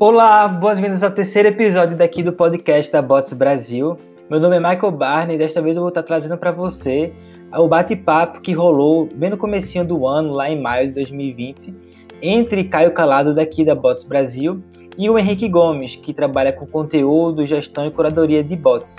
Olá, boas-vindas ao terceiro episódio daqui do podcast da Bots Brasil. Meu nome é Michael Barney e desta vez eu vou estar trazendo para você o bate-papo que rolou bem no comecinho do ano, lá em maio de 2020, entre Caio Calado daqui da Bots Brasil e o Henrique Gomes, que trabalha com conteúdo, gestão e curadoria de bots.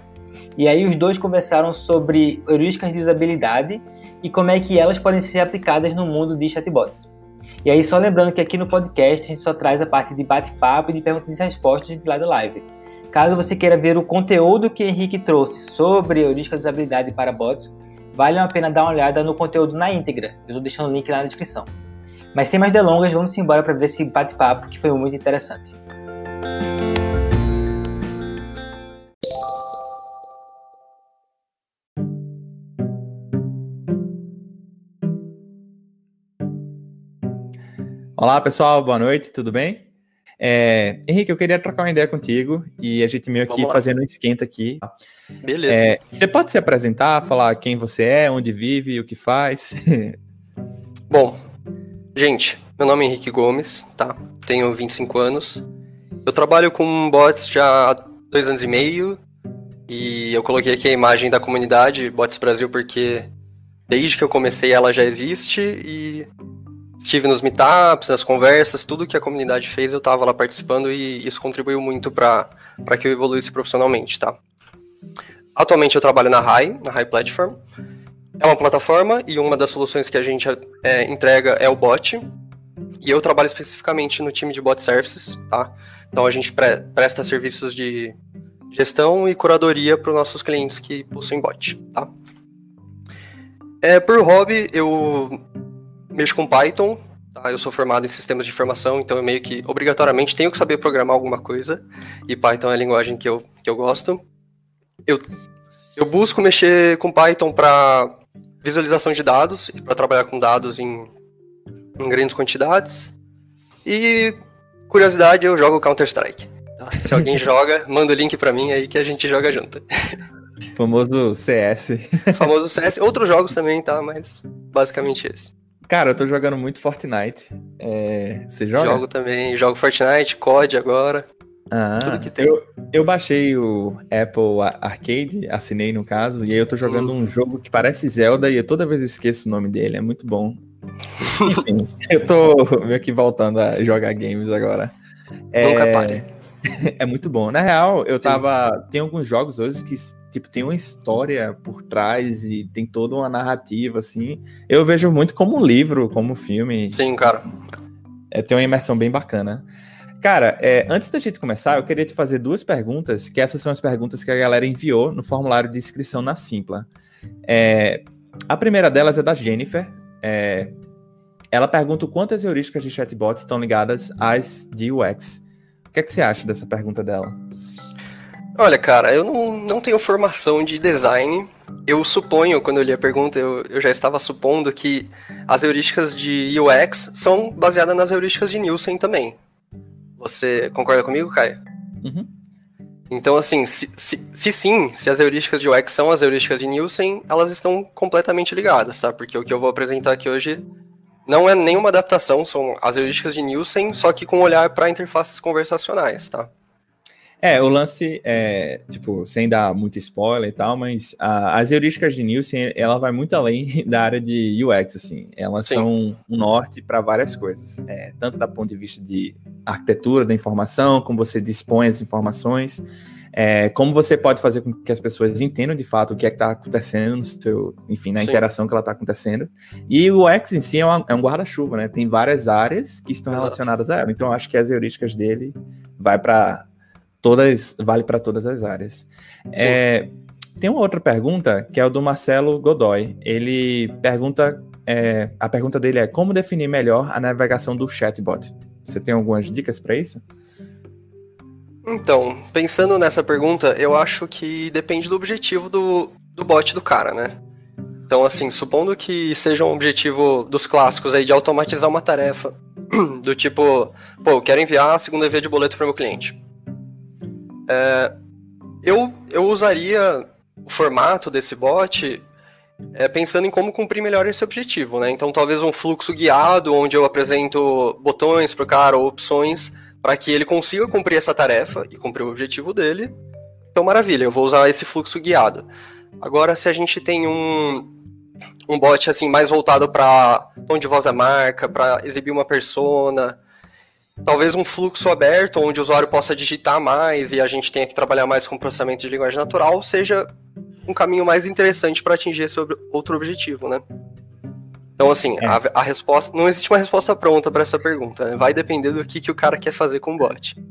E aí os dois conversaram sobre heurísticas de usabilidade e como é que elas podem ser aplicadas no mundo de chatbots. E aí, só lembrando que aqui no podcast a gente só traz a parte de bate-papo e de perguntas e respostas de lá da live. Caso você queira ver o conteúdo que Henrique trouxe sobre heurística de usabilidade para bots, vale a pena dar uma olhada no conteúdo na íntegra. Eu estou deixando o link lá na descrição. Mas sem mais delongas, vamos embora para ver esse bate-papo que foi muito interessante. Olá, pessoal, boa noite, tudo bem? É, Henrique, eu queria trocar uma ideia contigo e a gente meio que fazendo um esquenta aqui. Beleza. É, você pode se apresentar, falar quem você é, onde vive, o que faz? Bom, gente, meu nome é Henrique Gomes, tá? Tenho 25 anos. Eu trabalho com bots já há dois anos e meio e eu coloquei aqui a imagem da comunidade Bots Brasil porque desde que eu comecei ela já existe e estive nos meetups, nas conversas, tudo que a comunidade fez eu estava lá participando e isso contribuiu muito para que eu evoluísse profissionalmente, tá? Atualmente eu trabalho na RAI, na RAI Platform. É uma plataforma e uma das soluções que a gente é, entrega é o bot. E eu trabalho especificamente no time de bot services, tá? Então a gente pre presta serviços de gestão e curadoria para os nossos clientes que possuem bot, tá? É, por hobby, eu mexo com Python, tá? Eu sou formado em sistemas de informação, então eu meio que obrigatoriamente tenho que saber programar alguma coisa. E Python é a linguagem que eu, que eu gosto. Eu, eu busco mexer com Python para visualização de dados e para trabalhar com dados em, em grandes quantidades. E curiosidade, eu jogo Counter-Strike. Tá? Se alguém joga, manda o link para mim aí que a gente joga junto. Famoso CS. Famoso CS. Outros jogos também, tá? Mas basicamente esse. Cara, eu tô jogando muito Fortnite. É... Você joga? Jogo também, jogo Fortnite, COD agora. Ah, tudo que tem. Eu, eu baixei o Apple Arcade, assinei no caso, e aí eu tô jogando hum. um jogo que parece Zelda e eu toda vez esqueço o nome dele, é muito bom. Enfim, eu tô meio que voltando a jogar games agora. Nunca é... pare. é muito bom. Na real, eu Sim. tava. Tem alguns jogos hoje que tipo, tem uma história por trás e tem toda uma narrativa, assim. Eu vejo muito como um livro, como um filme. Sim, cara. É, tem uma imersão bem bacana. Cara, é, antes da gente começar, eu queria te fazer duas perguntas, que essas são as perguntas que a galera enviou no formulário de inscrição na Simpla. É, a primeira delas é da Jennifer. É, ela pergunta quantas heurísticas de chatbots estão ligadas às de UX. O que, é que você acha dessa pergunta dela? Olha, cara, eu não, não tenho formação de design. Eu suponho, quando eu li a pergunta, eu, eu já estava supondo que as heurísticas de UX são baseadas nas heurísticas de Nielsen também. Você concorda comigo, Caio? Uhum. Então, assim, se, se, se, sim, se as heurísticas de UX são as heurísticas de Nielsen, elas estão completamente ligadas, tá? Porque o que eu vou apresentar aqui hoje não é nenhuma adaptação, são as heurísticas de Nielsen, só que com olhar para interfaces conversacionais, tá? É, o lance é, tipo, sem dar muito spoiler e tal, mas a, as heurísticas de Nielsen, ela vai muito além da área de UX, assim. Elas Sim. são um norte para várias coisas, é, tanto da ponto de vista de arquitetura da informação, como você dispõe as informações, é, como você pode fazer com que as pessoas entendam de fato o que é que está acontecendo no seu, enfim, na Sim. interação que ela está acontecendo. E o UX em si é, uma, é um guarda-chuva, né? Tem várias áreas que estão Exato. relacionadas a ela. Então, acho que as heurísticas dele vai para todas vale para todas as áreas. É, tem uma outra pergunta que é o do Marcelo Godoy. Ele pergunta, é, a pergunta dele é como definir melhor a navegação do chatbot. Você tem algumas dicas para isso? Então, pensando nessa pergunta, eu acho que depende do objetivo do, do bot do cara, né? Então, assim, supondo que seja um objetivo dos clássicos aí de automatizar uma tarefa, do tipo, pô, eu quero enviar a segunda via de boleto para meu cliente. É, eu, eu usaria o formato desse bot é, pensando em como cumprir melhor esse objetivo, né? Então, talvez um fluxo guiado, onde eu apresento botões para o cara ou opções para que ele consiga cumprir essa tarefa e cumprir o objetivo dele. Então, maravilha, eu vou usar esse fluxo guiado. Agora, se a gente tem um, um bot assim mais voltado para tom de voz da marca, para exibir uma persona, talvez um fluxo aberto onde o usuário possa digitar mais e a gente tenha que trabalhar mais com processamento de linguagem natural, seja um caminho mais interessante para atingir esse outro objetivo, né? Então, assim, é. a, a, resposta. Não existe uma resposta pronta para essa pergunta. Né? Vai depender do que, que o cara quer fazer com o bot.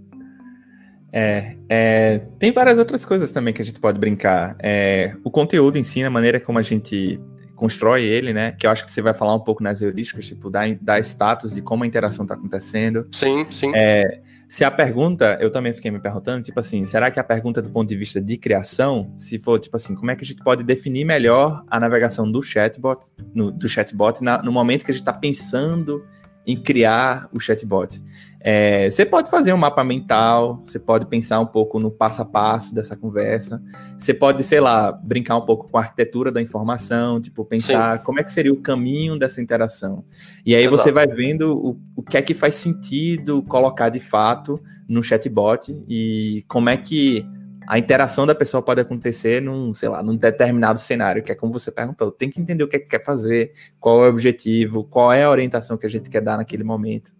É, é, tem várias outras coisas também que a gente pode brincar. É, o conteúdo em si, a maneira como a gente constrói ele, né? Que eu acho que você vai falar um pouco nas heurísticas, tipo, dar, dar status de como a interação está acontecendo. Sim, sim. É, se a pergunta, eu também fiquei me perguntando, tipo assim, será que a pergunta do ponto de vista de criação, se for, tipo assim, como é que a gente pode definir melhor a navegação do chatbot, no, do chatbot na, no momento que a gente está pensando em criar o chatbot? É, você pode fazer um mapa mental, você pode pensar um pouco no passo a passo dessa conversa, você pode, sei lá, brincar um pouco com a arquitetura da informação, tipo, pensar Sim. como é que seria o caminho dessa interação. E aí Exato. você vai vendo o, o que é que faz sentido colocar de fato no chatbot e como é que a interação da pessoa pode acontecer num, sei lá, num determinado cenário, que é como você perguntou. Tem que entender o que é que quer fazer, qual é o objetivo, qual é a orientação que a gente quer dar naquele momento.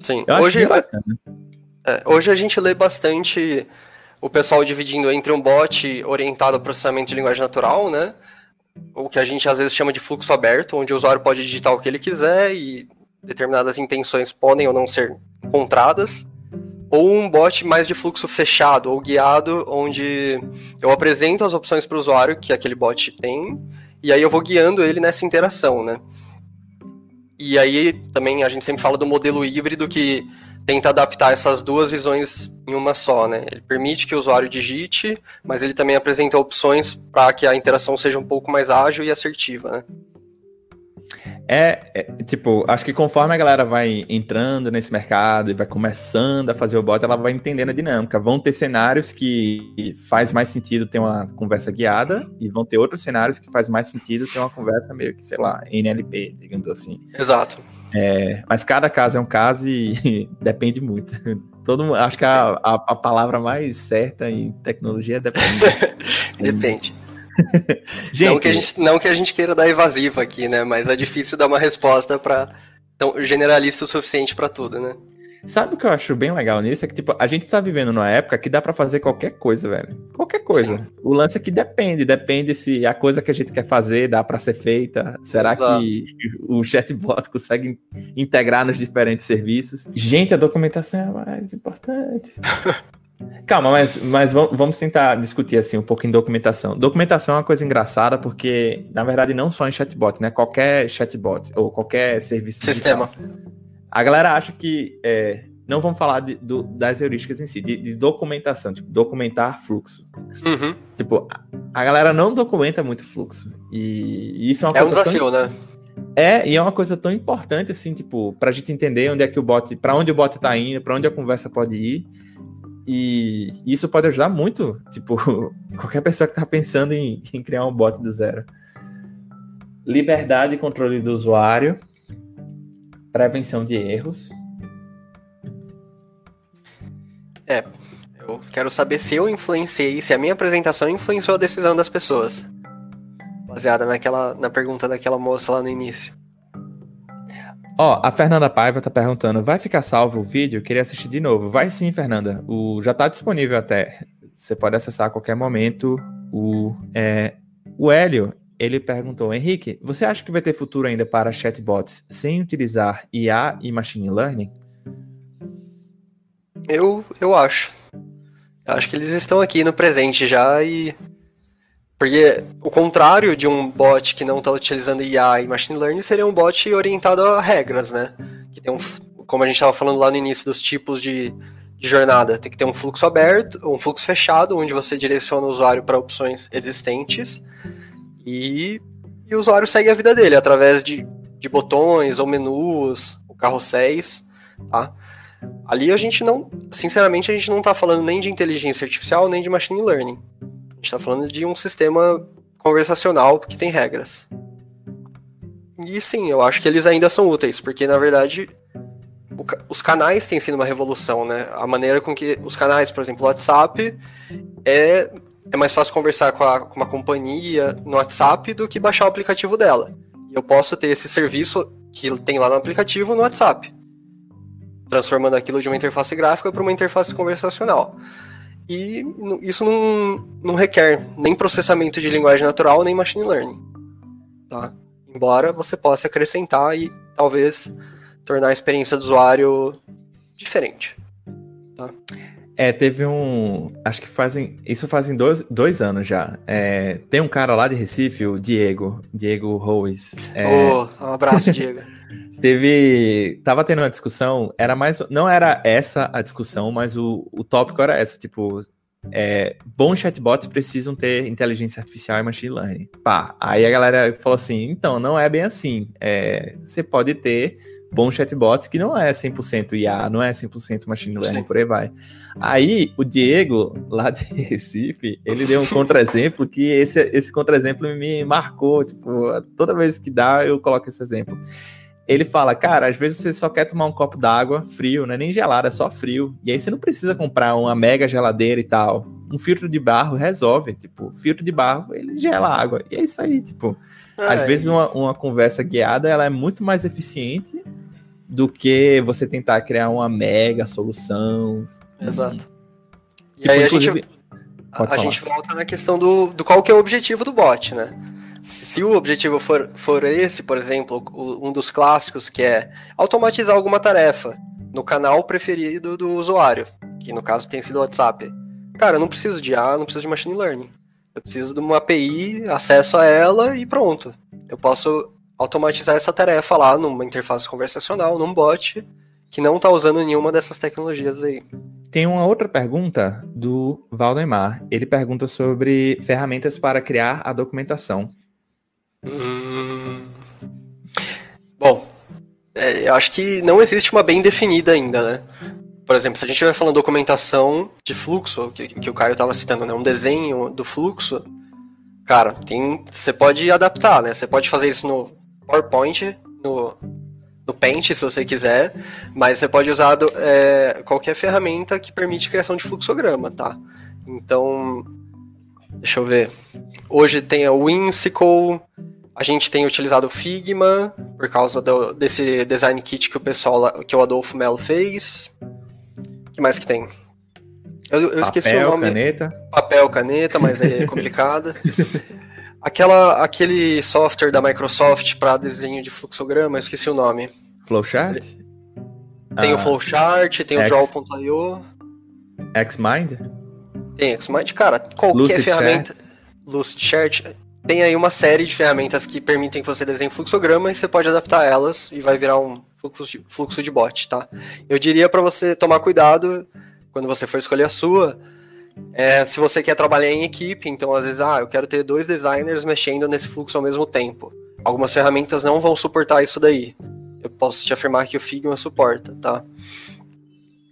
Sim, hoje, a, é, hoje a gente lê bastante o pessoal dividindo entre um bot orientado ao processamento de linguagem natural, né? O que a gente às vezes chama de fluxo aberto, onde o usuário pode digitar o que ele quiser e determinadas intenções podem ou não ser encontradas. Ou um bot mais de fluxo fechado ou guiado, onde eu apresento as opções para o usuário que aquele bot tem, e aí eu vou guiando ele nessa interação, né? E aí também a gente sempre fala do modelo híbrido que tenta adaptar essas duas visões em uma só, né? Ele permite que o usuário digite, mas ele também apresenta opções para que a interação seja um pouco mais ágil e assertiva, né? É, é, tipo, acho que conforme a galera vai entrando nesse mercado e vai começando a fazer o bot, ela vai entendendo a dinâmica. Vão ter cenários que faz mais sentido ter uma conversa guiada e vão ter outros cenários que faz mais sentido ter uma conversa meio que, sei lá, NLP, digamos assim. Exato. É, mas cada caso é um caso e depende muito. Todo, acho que a, a, a palavra mais certa em tecnologia é depende. depende. gente, não, que a gente, não que a gente queira dar evasiva aqui, né? Mas é difícil dar uma resposta para tão generalista o suficiente para tudo, né? Sabe o que eu acho bem legal nisso? É que, tipo, a gente tá vivendo numa época que dá para fazer qualquer coisa, velho. Qualquer coisa. Sim. O lance é que depende. Depende se a coisa que a gente quer fazer dá para ser feita. Será Exato. que o chatbot consegue integrar nos diferentes serviços? Gente, a documentação é a mais importante. Calma, mas, mas vamos tentar discutir assim um pouco em documentação. Documentação é uma coisa engraçada porque, na verdade, não só em chatbot, né? Qualquer chatbot ou qualquer serviço. Sistema. Digital, a galera acha que. É, não vamos falar de, do, das heurísticas em si, de, de, documentação, tipo, documentar fluxo. Uhum. Tipo, a, galera não documenta muito fluxo. E, e isso é uma é coisa. É um desafio, tão, né? É, e é uma coisa tão importante, assim, tipo, pra gente entender onde é que o bot, para onde o bot tá indo, para onde a conversa pode ir. E isso pode ajudar muito, tipo, qualquer pessoa que está pensando em, em, criar um bot do zero. Liberdade e controle do usuário, prevenção de erros. É, eu quero saber se eu influenciei, se a minha apresentação influenciou a decisão das pessoas. Baseada naquela, na pergunta daquela moça lá no início. Ó, a Fernanda Paiva tá perguntando, vai ficar salvo o vídeo? Queria assistir de novo. Vai sim, Fernanda. O, já tá disponível até. Você pode acessar a qualquer momento. O, é, o Hélio, ele perguntou, Henrique, você acha que vai ter futuro ainda para chatbots sem utilizar IA e machine learning? Eu, eu acho. Eu acho que eles estão aqui no presente já e porque o contrário de um bot que não está utilizando IA e machine learning seria um bot orientado a regras, né? Que tem um, como a gente estava falando lá no início dos tipos de, de jornada, tem que ter um fluxo aberto, um fluxo fechado, onde você direciona o usuário para opções existentes e, e o usuário segue a vida dele através de, de botões ou menus, ou carrosséis, tá? Ali a gente não, sinceramente, a gente não está falando nem de inteligência artificial nem de machine learning gente está falando de um sistema conversacional que tem regras. E sim, eu acho que eles ainda são úteis, porque na verdade o, os canais têm sido uma revolução, né? A maneira com que os canais, por exemplo, o WhatsApp, é, é mais fácil conversar com, a, com uma companhia no WhatsApp do que baixar o aplicativo dela. E eu posso ter esse serviço que tem lá no aplicativo no WhatsApp, transformando aquilo de uma interface gráfica para uma interface conversacional. E isso não, não requer nem processamento de linguagem natural, nem machine learning. Tá? Embora você possa acrescentar e talvez tornar a experiência do usuário diferente. Tá? É, teve um. Acho que fazem. Isso fazem dois, dois anos já. É, tem um cara lá de Recife, o Diego. Diego Ruiz. É, oh, um abraço, Diego. teve. Tava tendo uma discussão. Era mais. Não era essa a discussão, mas o, o tópico era essa. Tipo, é, bons chatbots precisam ter inteligência artificial e machine learning. Pá, aí a galera falou assim, então, não é bem assim. É, você pode ter bons chatbots que não é 100% IA, não é 100% machine learning, por aí vai. Aí, o Diego, lá de Recife, ele deu um contra-exemplo que esse, esse contra-exemplo me marcou, tipo, toda vez que dá, eu coloco esse exemplo. Ele fala, cara, às vezes você só quer tomar um copo d'água frio, não é nem gelado, é só frio. E aí você não precisa comprar uma mega geladeira e tal. Um filtro de barro resolve, tipo, filtro de barro, ele gela a água. E é isso aí, tipo. É, às vezes uma, uma conversa guiada, ela é muito mais eficiente do que você tentar criar uma mega solução. Exato. E tipo, aí a gente, a, a gente volta na questão do, do qual que é o objetivo do bot, né? Se o objetivo for, for esse, por exemplo, um dos clássicos que é automatizar alguma tarefa no canal preferido do usuário, que no caso tem sido o WhatsApp. Cara, eu não preciso de A, não preciso de machine learning. Eu preciso de uma API, acesso a ela e pronto. Eu posso automatizar essa tarefa lá numa interface conversacional, num bot, que não está usando nenhuma dessas tecnologias aí. Tem uma outra pergunta do Valdemar. Ele pergunta sobre ferramentas para criar a documentação. Hum... Bom, é, eu acho que não existe uma bem definida ainda, né? Por exemplo, se a gente estiver falando documentação de fluxo, que, que o Caio estava citando, né? Um desenho do fluxo, cara, tem, você pode adaptar, né? Você pode fazer isso no PowerPoint, no, no Paint, se você quiser, mas você pode usar do, é, qualquer ferramenta que permite criação de fluxograma, tá? Então, deixa eu ver. Hoje tem o Whimsical, a gente tem utilizado o Figma, por causa do, desse design kit que o pessoal, que o Adolfo Melo fez. O que mais que tem? Eu, eu Papel, esqueci o nome. caneta. Papel, caneta, mas é complicado. Aquela, aquele software da Microsoft para desenho de fluxograma, eu esqueci o nome. Flowchart? Tem ah, o Flowchart, tem X... o Draw.io. Xmind? Tem Xmind, cara, qualquer Lucid ferramenta. Lucidchart tem aí uma série de ferramentas que permitem que você desenhe fluxograma e você pode adaptar elas e vai virar um fluxo de, fluxo de bot, tá? Eu diria para você tomar cuidado quando você for escolher a sua, é, se você quer trabalhar em equipe, então às vezes, ah, eu quero ter dois designers mexendo nesse fluxo ao mesmo tempo. Algumas ferramentas não vão suportar isso daí. Eu posso te afirmar que o Figma suporta, tá?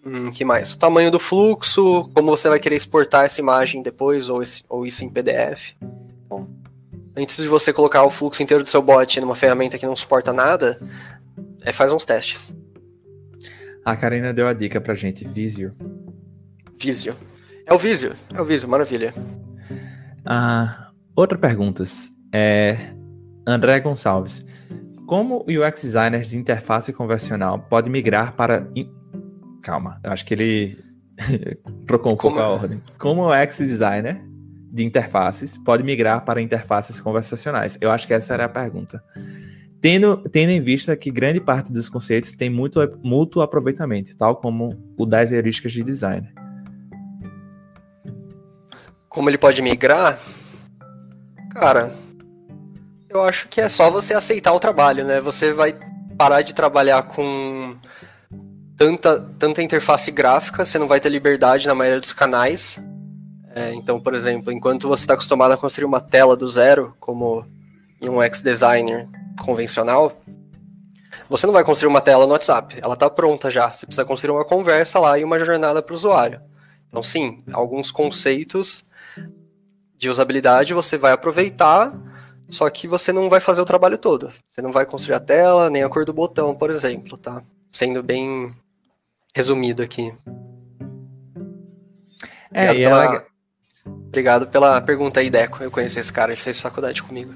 Hum, que mais? O tamanho do fluxo, como você vai querer exportar essa imagem depois, ou, esse, ou isso em PDF. Bom, antes de você colocar o fluxo inteiro do seu bot numa ferramenta que não suporta nada, é, faz uns testes. A Karina deu a dica pra gente, Visio. Visio. É o Visio, é o Visio, maravilha. Ah, outra pergunta. É, André Gonçalves. Como o UX designer de interface convencional pode migrar para. Calma, eu acho que ele trocou um pouco a ordem. Como o UX designer de interfaces pode migrar para interfaces conversacionais? Eu acho que essa era a pergunta. Tendo, tendo em vista que grande parte dos conceitos tem muito mútuo aproveitamento, tal como o das heurísticas de design. Como ele pode migrar? Cara, eu acho que é só você aceitar o trabalho, né? Você vai parar de trabalhar com tanta, tanta interface gráfica, você não vai ter liberdade na maioria dos canais. É, então, por exemplo, enquanto você está acostumado a construir uma tela do zero, como em um X-Designer convencional, você não vai construir uma tela no WhatsApp, ela está pronta já. Você precisa construir uma conversa lá e uma jornada para o usuário. Então, sim, alguns conceitos de usabilidade você vai aproveitar, só que você não vai fazer o trabalho todo. Você não vai construir a tela, nem a cor do botão, por exemplo, tá? sendo bem resumido aqui. É, Obrigado, e pela... ela... Obrigado pela pergunta aí, Deco. Eu conheci esse cara, ele fez faculdade comigo.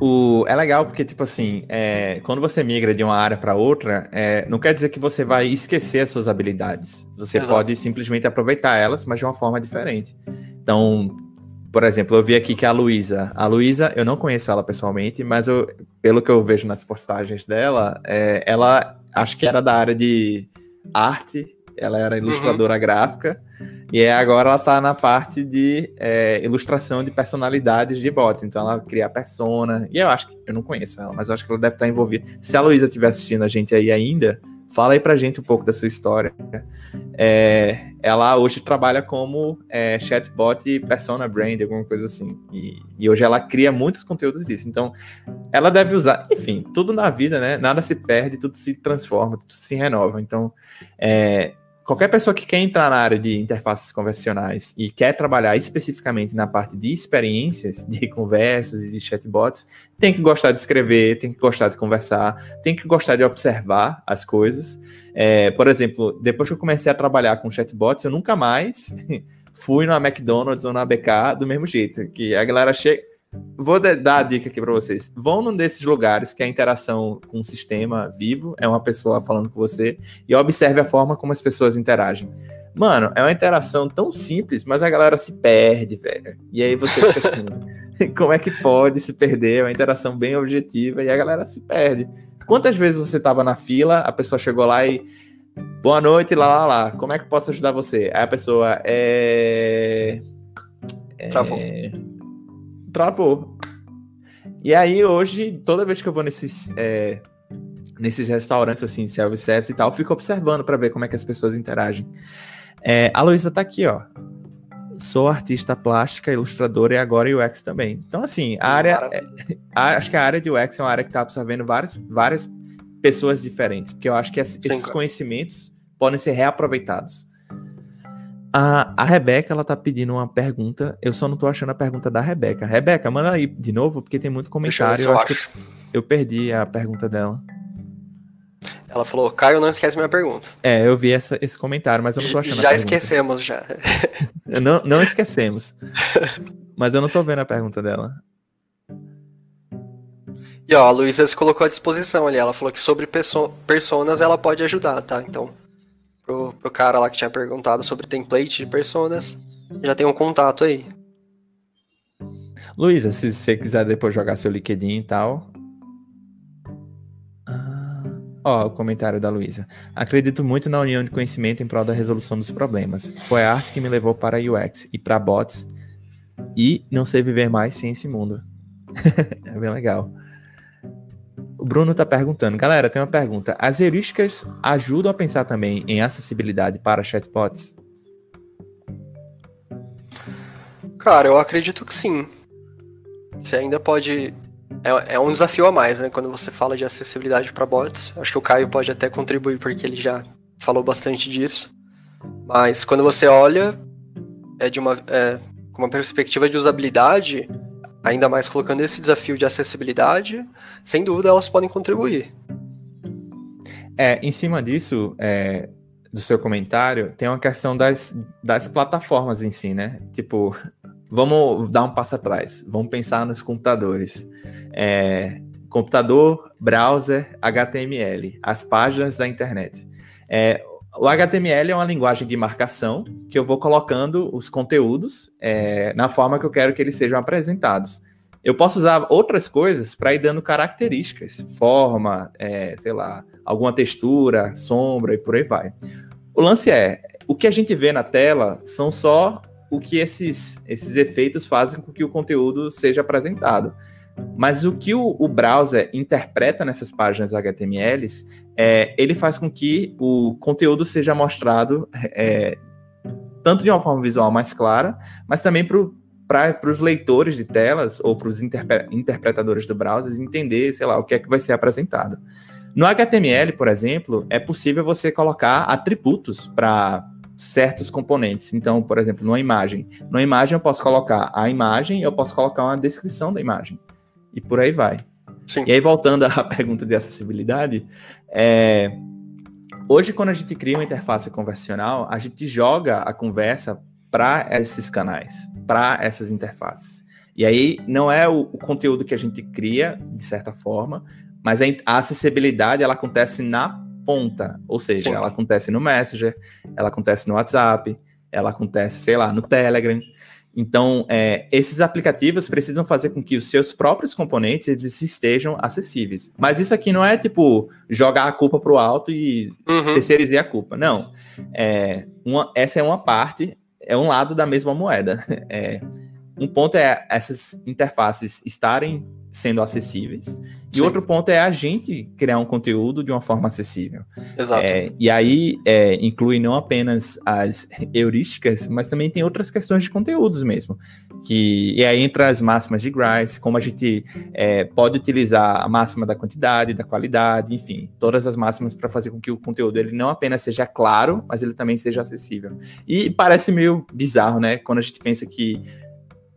O, é legal porque, tipo assim, é, quando você migra de uma área para outra, é, não quer dizer que você vai esquecer as suas habilidades. Você Exato. pode simplesmente aproveitar elas, mas de uma forma diferente. Então, por exemplo, eu vi aqui que a Luísa. A Luísa, eu não conheço ela pessoalmente, mas eu, pelo que eu vejo nas postagens dela, é, ela acho que era da área de arte, ela era ilustradora gráfica, e agora ela tá na parte de é, ilustração de personalidades de bots. Então ela cria a persona. E eu acho que. Eu não conheço ela, mas eu acho que ela deve estar envolvida. Se a Luísa estiver assistindo a gente aí ainda, fala aí pra gente um pouco da sua história. É, ela hoje trabalha como é, chatbot e persona brand, alguma coisa assim. E, e, hoje ela cria muitos conteúdos disso. Então, ela deve usar, enfim, tudo na vida, né? Nada se perde, tudo se transforma, tudo se renova. Então, é, qualquer pessoa que quer entrar na área de interfaces convencionais e quer trabalhar especificamente na parte de experiências, de conversas e de chatbots, tem que gostar de escrever, tem que gostar de conversar, tem que gostar de observar as coisas. É, por exemplo, depois que eu comecei a trabalhar com chatbots, eu nunca mais fui na McDonald's ou na BK do mesmo jeito, que a galera chega Vou dar a dica aqui para vocês. Vão num desses lugares que a interação com o sistema vivo é uma pessoa falando com você e observe a forma como as pessoas interagem. Mano, é uma interação tão simples, mas a galera se perde, velho. E aí você fica assim, como é que pode se perder? É uma interação bem objetiva e a galera se perde. Quantas vezes você tava na fila, a pessoa chegou lá e boa noite, lá, lá, lá. Como é que eu posso ajudar você? Aí a pessoa é. é... Travou travou. E aí, hoje, toda vez que eu vou nesses, é, nesses restaurantes, assim, self-service e tal, fico observando para ver como é que as pessoas interagem. É, a Luísa tá aqui, ó. Sou artista plástica, ilustradora e agora UX também. Então, assim, a área. É, a, acho que a área de UX é uma área que tá absorvendo várias, várias pessoas diferentes, porque eu acho que esses Sim, conhecimentos podem ser reaproveitados. A, a Rebeca, ela tá pedindo uma pergunta. Eu só não tô achando a pergunta da Rebeca. Rebeca, manda aí de novo, porque tem muito comentário. Eu, eu, acho eu, eu perdi a pergunta dela. Ela falou, Caio, não esquece minha pergunta. É, eu vi essa, esse comentário, mas eu não tô achando Já esquecemos, já. não, não esquecemos. mas eu não tô vendo a pergunta dela. E ó, a Luísa se colocou à disposição ali. Ela falou que sobre perso personas ela pode ajudar, tá? Então, pro, pro cara lá que tinha perguntado sobre template de personas, já tem um contato aí. Luísa, se você quiser depois jogar seu LinkedIn e tal. Ah, ó, o comentário da Luísa. Acredito muito na união de conhecimento em prol da resolução dos problemas. Foi a arte que me levou para UX e para bots. E não sei viver mais sem esse mundo. é bem legal. O Bruno está perguntando, galera, tem uma pergunta. As heurísticas ajudam a pensar também em acessibilidade para chatbots? Cara, eu acredito que sim. Você ainda pode. É, é um desafio a mais, né? Quando você fala de acessibilidade para bots. Acho que o Caio pode até contribuir porque ele já falou bastante disso. Mas quando você olha, é de uma, é, com uma perspectiva de usabilidade, ainda mais colocando esse desafio de acessibilidade, sem dúvida elas podem contribuir. É, em cima disso, é, do seu comentário, tem uma questão das, das plataformas em si, né? Tipo, vamos dar um passo atrás, vamos pensar nos computadores. É, computador, browser, HTML, as páginas da internet. É, o HTML é uma linguagem de marcação que eu vou colocando os conteúdos é, na forma que eu quero que eles sejam apresentados. Eu posso usar outras coisas para ir dando características, forma, é, sei lá, alguma textura, sombra e por aí vai. O lance é, o que a gente vê na tela são só o que esses, esses efeitos fazem com que o conteúdo seja apresentado. Mas o que o, o browser interpreta nessas páginas HTMLs, é, ele faz com que o conteúdo seja mostrado é, tanto de uma forma visual mais clara, mas também para os leitores de telas ou para os interpre interpretadores do browser entender, sei lá, o que é que vai ser apresentado. No HTML, por exemplo, é possível você colocar atributos para certos componentes. Então, por exemplo, numa imagem. Numa imagem eu posso colocar a imagem, eu posso colocar uma descrição da imagem e por aí vai. Sim. E aí, voltando à pergunta de acessibilidade, é, hoje, quando a gente cria uma interface conversacional, a gente joga a conversa para esses canais, para essas interfaces. E aí não é o, o, conteúdo que a gente cria, de certa forma, mas a, a acessibilidade ela acontece na ponta, ou seja, Sim. ela acontece no Messenger, ela acontece no WhatsApp, ela acontece, sei lá, no Telegram. Então, é, esses aplicativos precisam fazer com que os seus próprios componentes eles estejam acessíveis. Mas isso aqui não é tipo jogar a culpa para o alto e uhum. terceirizar a culpa. Não. É, uma, essa é uma parte, é um lado da mesma moeda. É, um ponto é essas interfaces estarem sendo acessíveis. E Sim. outro ponto é a gente criar um conteúdo de uma forma acessível. Exato. É, e aí é, inclui não apenas as heurísticas, mas também tem outras questões de conteúdos mesmo. Que, e aí entra as máximas de Grice, como a gente é, pode utilizar a máxima da quantidade, da qualidade, enfim, todas as máximas para fazer com que o conteúdo ele não apenas seja claro, mas ele também seja acessível. E parece meio bizarro, né? Quando a gente pensa que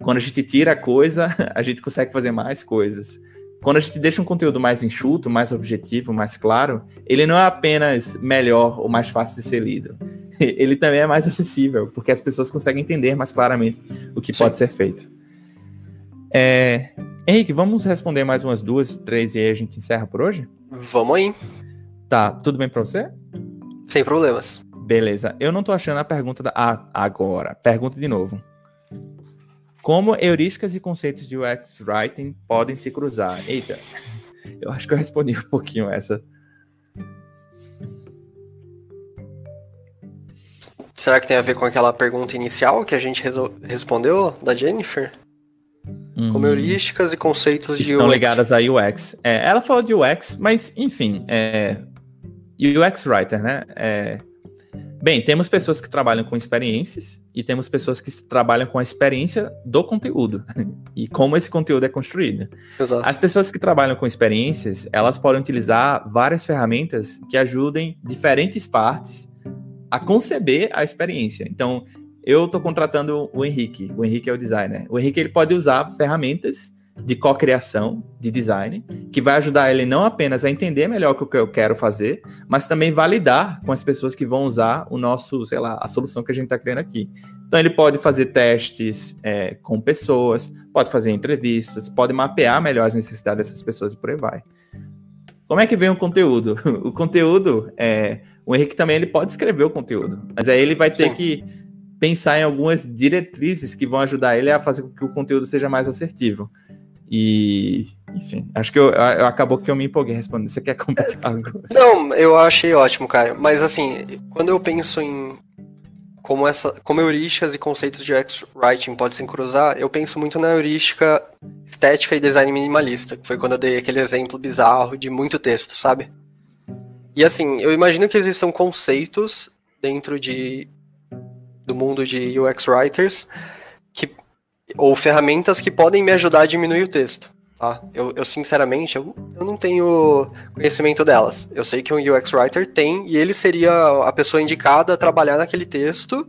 quando a gente tira a coisa, a gente consegue fazer mais coisas. Quando a gente deixa um conteúdo mais enxuto, mais objetivo, mais claro, ele não é apenas melhor ou mais fácil de ser lido. Ele também é mais acessível, porque as pessoas conseguem entender mais claramente o que Sim. pode ser feito. É... Henrique, vamos responder mais umas duas, três e aí a gente encerra por hoje? Vamos aí. Tá, tudo bem para você? Sem problemas. Beleza. Eu não tô achando a pergunta da. Ah, agora. Pergunta de novo. Como heurísticas e conceitos de UX Writing podem se cruzar? Eita, eu acho que eu respondi um pouquinho essa. Será que tem a ver com aquela pergunta inicial que a gente respondeu da Jennifer? Hum, Como heurísticas e conceitos de estão UX. ligadas a UX. É, ela falou de UX, mas enfim, é, UX Writer, né? É, Bem, temos pessoas que trabalham com experiências e temos pessoas que trabalham com a experiência do conteúdo e como esse conteúdo é construído. Exato. As pessoas que trabalham com experiências, elas podem utilizar várias ferramentas que ajudem diferentes partes a conceber a experiência. Então, eu estou contratando o Henrique. O Henrique é o designer. O Henrique ele pode usar ferramentas de cocriação, de design, que vai ajudar ele não apenas a entender melhor o que eu quero fazer, mas também validar com as pessoas que vão usar o nosso, sei lá, a solução que a gente está criando aqui. Então ele pode fazer testes é, com pessoas, pode fazer entrevistas, pode mapear melhor as necessidades dessas pessoas e por aí vai. Como é que vem o conteúdo? O conteúdo, é, o Henrique também ele pode escrever o conteúdo, mas aí ele vai ter Sim. que pensar em algumas diretrizes que vão ajudar ele a fazer com que o conteúdo seja mais assertivo. E, enfim, acho que eu, eu, acabou que eu me empolguei respondendo. Você quer comentar algo? Não, eu achei ótimo, Caio. Mas assim, quando eu penso em como essa, como heurísticas e conceitos de X-Writing podem se cruzar, eu penso muito na heurística estética e design minimalista, que foi quando eu dei aquele exemplo bizarro de muito texto, sabe? E assim, eu imagino que existam conceitos dentro de do mundo de UX writers que ou ferramentas que podem me ajudar a diminuir o texto. Tá? Eu, eu sinceramente, eu, eu não tenho conhecimento delas. Eu sei que um UX Writer tem e ele seria a pessoa indicada a trabalhar naquele texto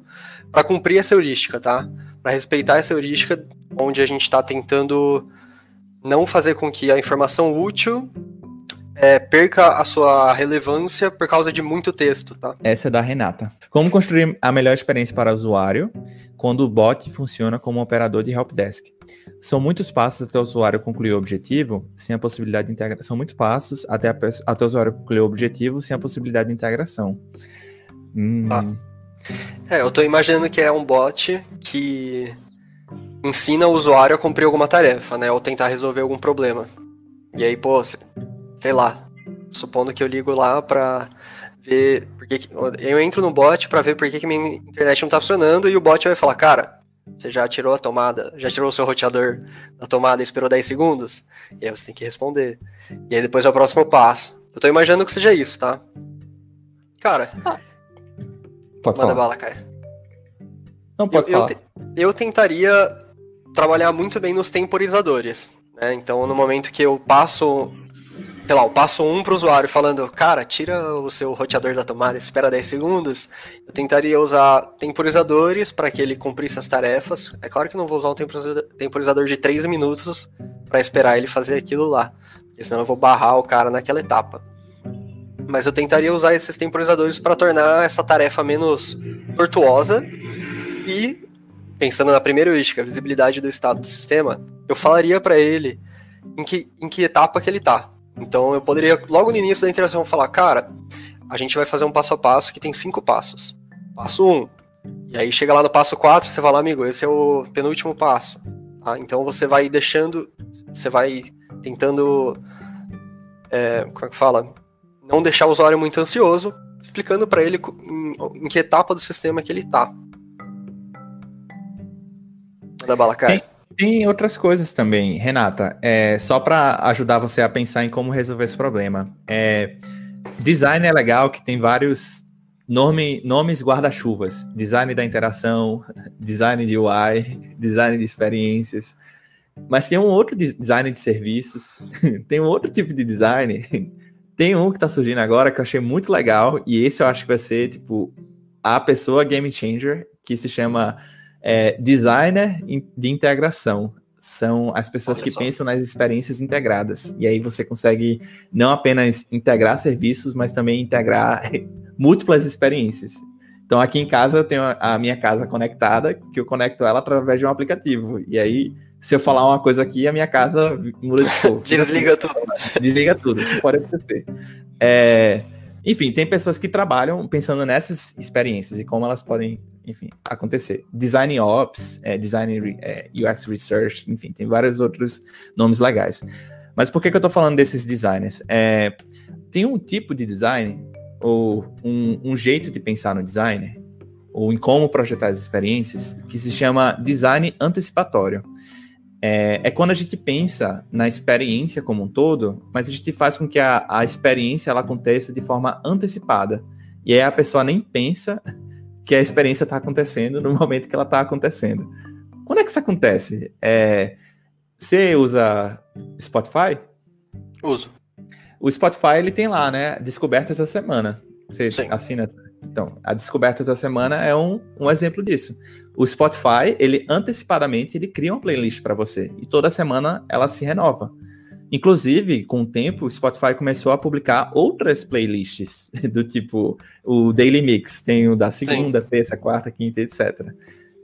para cumprir essa heurística, tá? Para respeitar essa heurística onde a gente está tentando não fazer com que a informação útil é, perca a sua relevância por causa de muito texto, tá? Essa é da Renata. Como construir a melhor experiência para o usuário quando o bot funciona como um operador de helpdesk. São muitos passos até o usuário concluir o objetivo sem a possibilidade de integração. São muitos passos até, a, até o usuário concluir o objetivo sem a possibilidade de integração. Hum. Ah. É, eu estou imaginando que é um bot que ensina o usuário a cumprir alguma tarefa, né? Ou tentar resolver algum problema. E aí, pô, sei lá, supondo que eu ligo lá para ver porque eu entro no bot para ver por que, que minha internet não tá funcionando e o bot vai falar, cara, você já tirou a tomada, já tirou o seu roteador da tomada e esperou 10 segundos? E aí você tem que responder. E aí depois é o próximo passo. Eu tô imaginando que seja isso, tá? Cara. Ah. Pode manda falar. bala, Caio. Não pode eu, falar. Eu, te, eu tentaria trabalhar muito bem nos temporizadores. Né? Então, no momento que eu passo sei lá, eu passo um pro usuário falando, cara, tira o seu roteador da tomada, espera 10 segundos, eu tentaria usar temporizadores para que ele cumprisse as tarefas. É claro que não vou usar um temporizador de 3 minutos para esperar ele fazer aquilo lá, porque senão eu vou barrar o cara naquela etapa. mas eu tentaria usar esses temporizadores para tornar essa tarefa menos tortuosa e pensando na primeira heurística, visibilidade do estado do sistema, eu falaria para ele em que, em que etapa que ele tá. Então eu poderia, logo no início da interação, falar, cara, a gente vai fazer um passo a passo que tem cinco passos. Passo um. E aí chega lá no passo quatro, você fala, amigo, esse é o penúltimo passo. Tá? Então você vai deixando, você vai tentando, é, como é que fala? Não deixar o usuário muito ansioso, explicando para ele em, em que etapa do sistema que ele tá. Da bala cai. Tem, tem outras coisas também, Renata. É, só para ajudar você a pensar em como resolver esse problema. É, design é legal, que tem vários nome, nomes guarda-chuvas. Design da interação, design de UI, design de experiências. Mas tem um outro design de serviços, tem um outro tipo de design. Tem um que está surgindo agora que eu achei muito legal, e esse eu acho que vai ser, tipo, a pessoa game changer, que se chama é, designer de integração são as pessoas Olha que só. pensam nas experiências integradas. E aí você consegue não apenas integrar serviços, mas também integrar múltiplas experiências. Então aqui em casa eu tenho a minha casa conectada, que eu conecto ela através de um aplicativo. E aí, se eu falar uma coisa aqui, a minha casa muda de cor. Desliga tudo. Desliga tudo, pode acontecer. É, enfim, tem pessoas que trabalham pensando nessas experiências e como elas podem enfim, acontecer. Design Ops, é, Design é, UX Research, enfim, tem vários outros nomes legais. Mas por que, que eu estou falando desses designers? É, tem um tipo de design, ou um, um jeito de pensar no designer, ou em como projetar as experiências, que se chama design antecipatório. É, é, quando a gente pensa na experiência como um todo, mas a gente faz com que a, a experiência ela aconteça de forma antecipada. E aí a pessoa nem pensa que a experiência está acontecendo no momento que ela está acontecendo. Quando é que isso acontece? É, você usa Spotify? Uso. O Spotify ele tem lá, né? Descobertas da semana. Você Sim. assina. Então, a Descobertas da semana é um, um exemplo disso. O Spotify, ele antecipadamente, ele cria uma playlist para você. E toda semana ela se renova. Inclusive, com o tempo, o Spotify começou a publicar outras playlists, do tipo o Daily Mix, tem o da segunda, Sim. terça, quarta, quinta, etc.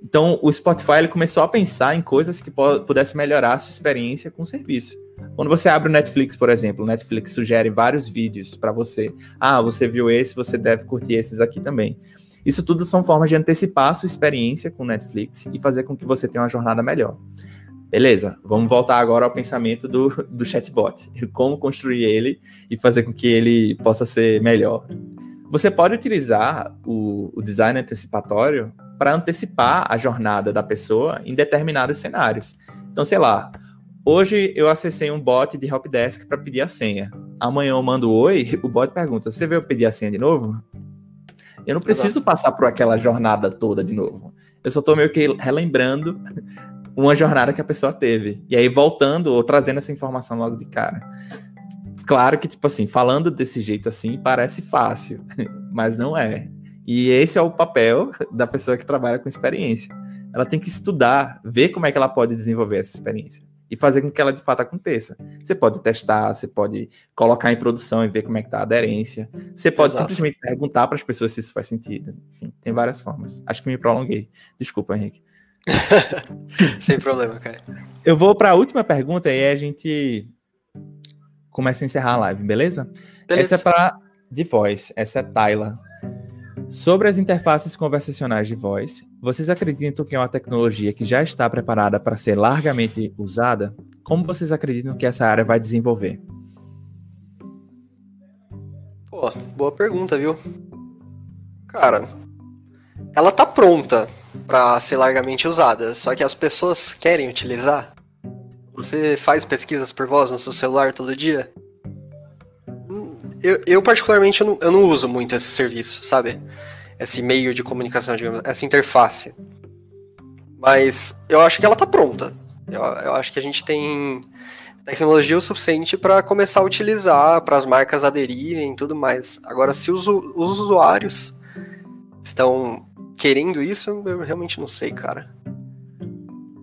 Então, o Spotify ele começou a pensar em coisas que pudessem melhorar a sua experiência com o serviço. Quando você abre o Netflix, por exemplo, o Netflix sugere vários vídeos para você. Ah, você viu esse, você deve curtir esses aqui também. Isso tudo são formas de antecipar a sua experiência com o Netflix e fazer com que você tenha uma jornada melhor. Beleza, vamos voltar agora ao pensamento do, do chatbot. Como construir ele e fazer com que ele possa ser melhor. Você pode utilizar o, o design antecipatório para antecipar a jornada da pessoa em determinados cenários. Então, sei lá, hoje eu acessei um bot de helpdesk para pedir a senha. Amanhã eu mando oi, o bot pergunta: Você veio pedir a senha de novo? Eu não preciso passar por aquela jornada toda de novo. Eu só estou meio que relembrando uma jornada que a pessoa teve. E aí, voltando ou trazendo essa informação logo de cara. Claro que, tipo assim, falando desse jeito assim, parece fácil, mas não é. E esse é o papel da pessoa que trabalha com experiência. Ela tem que estudar, ver como é que ela pode desenvolver essa experiência e fazer com que ela de fato aconteça. Você pode testar, você pode colocar em produção e ver como é que tá a aderência. Você pode Exato. simplesmente perguntar para as pessoas se isso faz sentido. Enfim, tem várias formas. Acho que me prolonguei. Desculpa, Henrique. Sem problema, cara. Eu vou para a última pergunta e aí a gente começa a encerrar a live, beleza? beleza. Essa é para de voz, essa é Tayla. Sobre as interfaces conversacionais de voz, vocês acreditam que é uma tecnologia que já está preparada para ser largamente usada? Como vocês acreditam que essa área vai desenvolver? Pô, boa pergunta, viu? Cara, ela tá pronta para ser largamente usada, só que as pessoas querem utilizar. Você faz pesquisas por voz no seu celular todo dia? Hum, eu, eu particularmente, eu não, eu não uso muito esse serviço, sabe? Esse meio de comunicação, digamos, essa interface. Mas eu acho que ela tá pronta. Eu, eu acho que a gente tem tecnologia o suficiente para começar a utilizar, para as marcas aderirem e tudo mais. Agora, se os, os usuários estão querendo isso, eu realmente não sei, cara.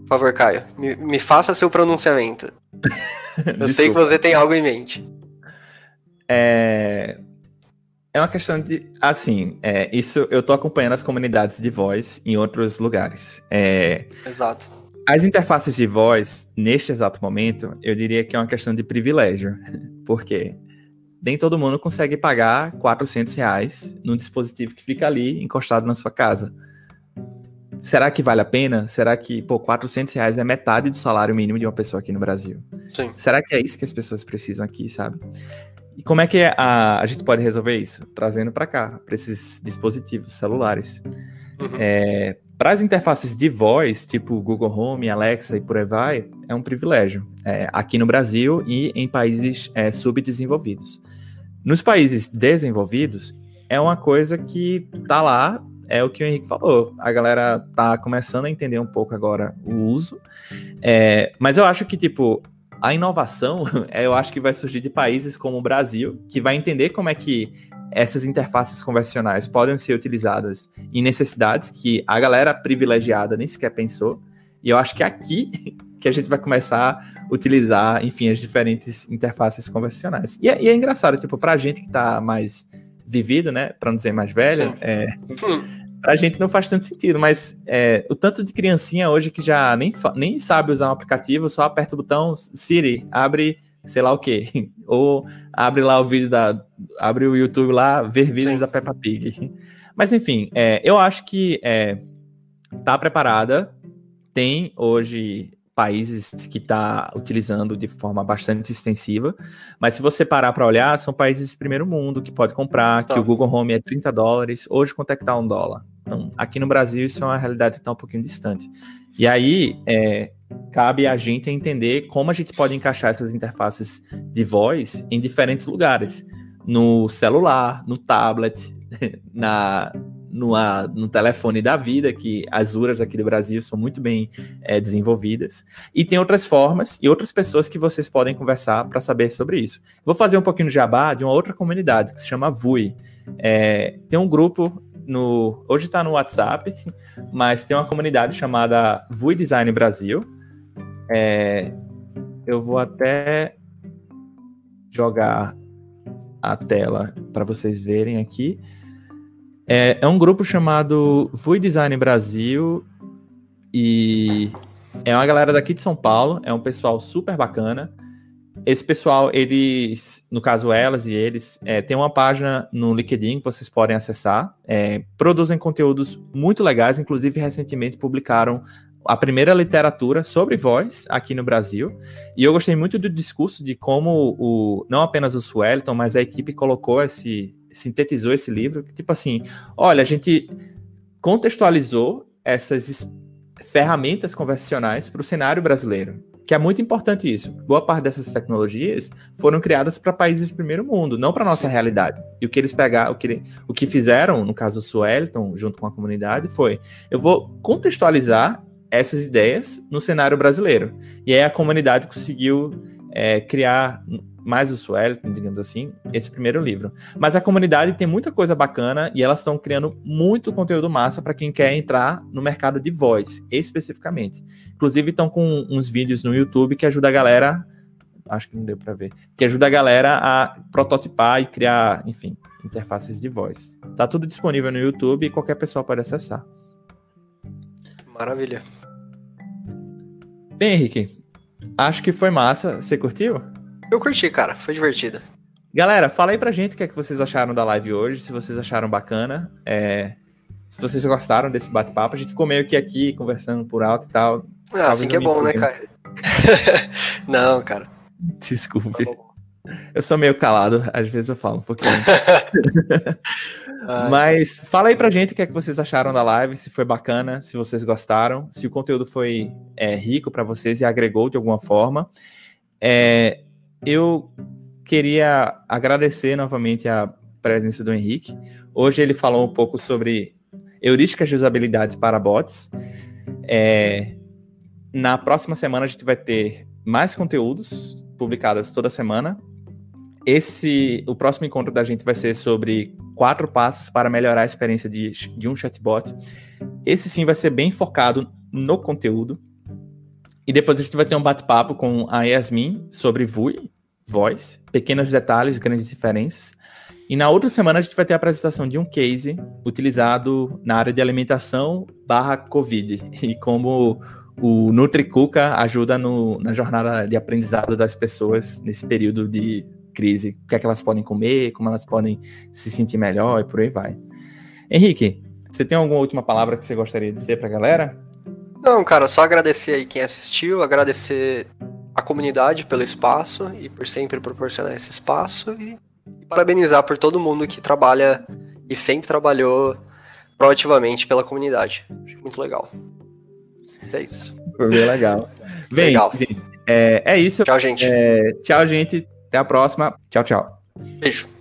Por favor, Caio, me, me faça seu pronunciamento. Eu sei que você tem algo em mente. É... É uma questão de. Assim, é, isso eu tô acompanhando as comunidades de voz em outros lugares. É, Exato. As interfaces de voz, neste exato momento, eu diria que é uma questão de privilégio. Por quê? Nem todo mundo consegue pagar 400 reais num dispositivo que fica ali encostado na sua casa. Será que vale a pena? Será que, pô, 400 reais é metade do salário mínimo de uma pessoa aqui no Brasil? Sim. Será que é isso que as pessoas precisam aqui, sabe? E como é que a, a gente pode resolver isso? Trazendo para cá, para esses dispositivos celulares. Uhum. É, para as interfaces de voz, tipo Google Home, Alexa e por aí vai, é um privilégio. É, aqui no Brasil e em países é, subdesenvolvidos. Nos países desenvolvidos, é uma coisa que tá lá, é o que o Henrique falou. A galera tá começando a entender um pouco agora o uso. É, mas eu acho que, tipo, a inovação, eu acho que vai surgir de países como o Brasil, que vai entender como é que essas interfaces convencionais podem ser utilizadas em necessidades que a galera privilegiada nem sequer pensou. E eu acho que é aqui que a gente vai começar a utilizar, enfim, as diferentes interfaces convencionais. E é, e é engraçado, tipo, pra gente que tá mais vivido, né, pra não dizer mais velho, é, pra gente não faz tanto sentido, mas é, o tanto de criancinha hoje que já nem, nem sabe usar um aplicativo, só aperta o botão Siri, abre sei lá o que, ou abre lá o vídeo da, abre o YouTube lá, ver vídeos Sim. da Peppa Pig. Mas enfim, é, eu acho que é, tá preparada, tem hoje países que está utilizando de forma bastante extensiva, mas se você parar para olhar, são países de primeiro mundo que pode comprar, tá. que o Google Home é 30 dólares, hoje quanto é que tá um dólar? Então, aqui no Brasil isso é uma realidade que está um pouquinho distante. E aí, é, cabe a gente entender como a gente pode encaixar essas interfaces de voz em diferentes lugares. No celular, no tablet, na, no, no telefone da vida, que as URAs aqui do Brasil são muito bem é, desenvolvidas. E tem outras formas e outras pessoas que vocês podem conversar para saber sobre isso. Vou fazer um pouquinho de jabá de uma outra comunidade que se chama VUI. É, tem um grupo no. Hoje está no WhatsApp, mas tem uma comunidade chamada VUI Design Brasil. É, eu vou até jogar a tela para vocês verem aqui. É, é um grupo chamado VUI Design Brasil e é uma galera daqui de São Paulo, é um pessoal super bacana. Esse pessoal, eles, no caso elas e eles, é, tem uma página no LinkedIn que vocês podem acessar. É, produzem conteúdos muito legais, inclusive recentemente publicaram a primeira literatura sobre voz aqui no Brasil. E eu gostei muito do discurso de como o não apenas o Suelton, mas a equipe colocou esse sintetizou esse livro, tipo assim, olha, a gente contextualizou essas ferramentas convencionais para o cenário brasileiro, que é muito importante isso. Boa parte dessas tecnologias foram criadas para países do primeiro mundo, não para nossa Sim. realidade. E o que eles pegaram, o que, o que fizeram, no caso do Suelton, junto com a comunidade, foi: eu vou contextualizar essas ideias no cenário brasileiro. E aí a comunidade conseguiu é, criar mais o Suelton, digamos assim, esse primeiro livro. Mas a comunidade tem muita coisa bacana e elas estão criando muito conteúdo massa para quem quer entrar no mercado de voz, especificamente. Inclusive estão com uns vídeos no YouTube que ajuda a galera, acho que não deu para ver, que ajuda a galera a prototipar e criar, enfim, interfaces de voz. Tá tudo disponível no YouTube e qualquer pessoa pode acessar. Maravilha. Bem, Henrique, acho que foi massa. Você curtiu? Eu curti, cara. Foi divertido. Galera, fala aí pra gente o que é que vocês acharam da live hoje, se vocês acharam bacana. É, se vocês gostaram desse bate-papo, a gente ficou meio que aqui conversando por alto e tal. Ah, assim que é bom, né, cara? Não, cara. Desculpe. Tá eu sou meio calado, às vezes eu falo um pouquinho. Mas fala aí pra gente o que é que vocês acharam da live, se foi bacana, se vocês gostaram, se o conteúdo foi é, rico para vocês e agregou de alguma forma. É, eu queria agradecer novamente a presença do Henrique. Hoje ele falou um pouco sobre heurísticas de usabilidade para bots. É, na próxima semana a gente vai ter mais conteúdos publicados toda semana. Esse, o próximo encontro da gente vai ser sobre quatro passos para melhorar a experiência de, de um chatbot. Esse sim vai ser bem focado no conteúdo. E depois a gente vai ter um bate-papo com a Yasmin sobre VUI, voz, pequenos detalhes, grandes diferenças. E na outra semana a gente vai ter a apresentação de um case utilizado na área de alimentação barra Covid e como o NutriCuca ajuda no, na jornada de aprendizado das pessoas nesse período de crise. O que é que elas podem comer, como elas podem se sentir melhor e por aí vai. Henrique, você tem alguma última palavra que você gostaria de dizer para a galera? Não, cara, só agradecer aí quem assistiu, agradecer a comunidade pelo espaço e por sempre proporcionar esse espaço e, e parabenizar por todo mundo que trabalha e sempre trabalhou proativamente pela comunidade. Acho muito legal. É isso. Foi bem legal. Bem, legal. Gente, é, é, isso. Tchau, gente. É, tchau, gente. Até a próxima. Tchau, tchau. Beijo.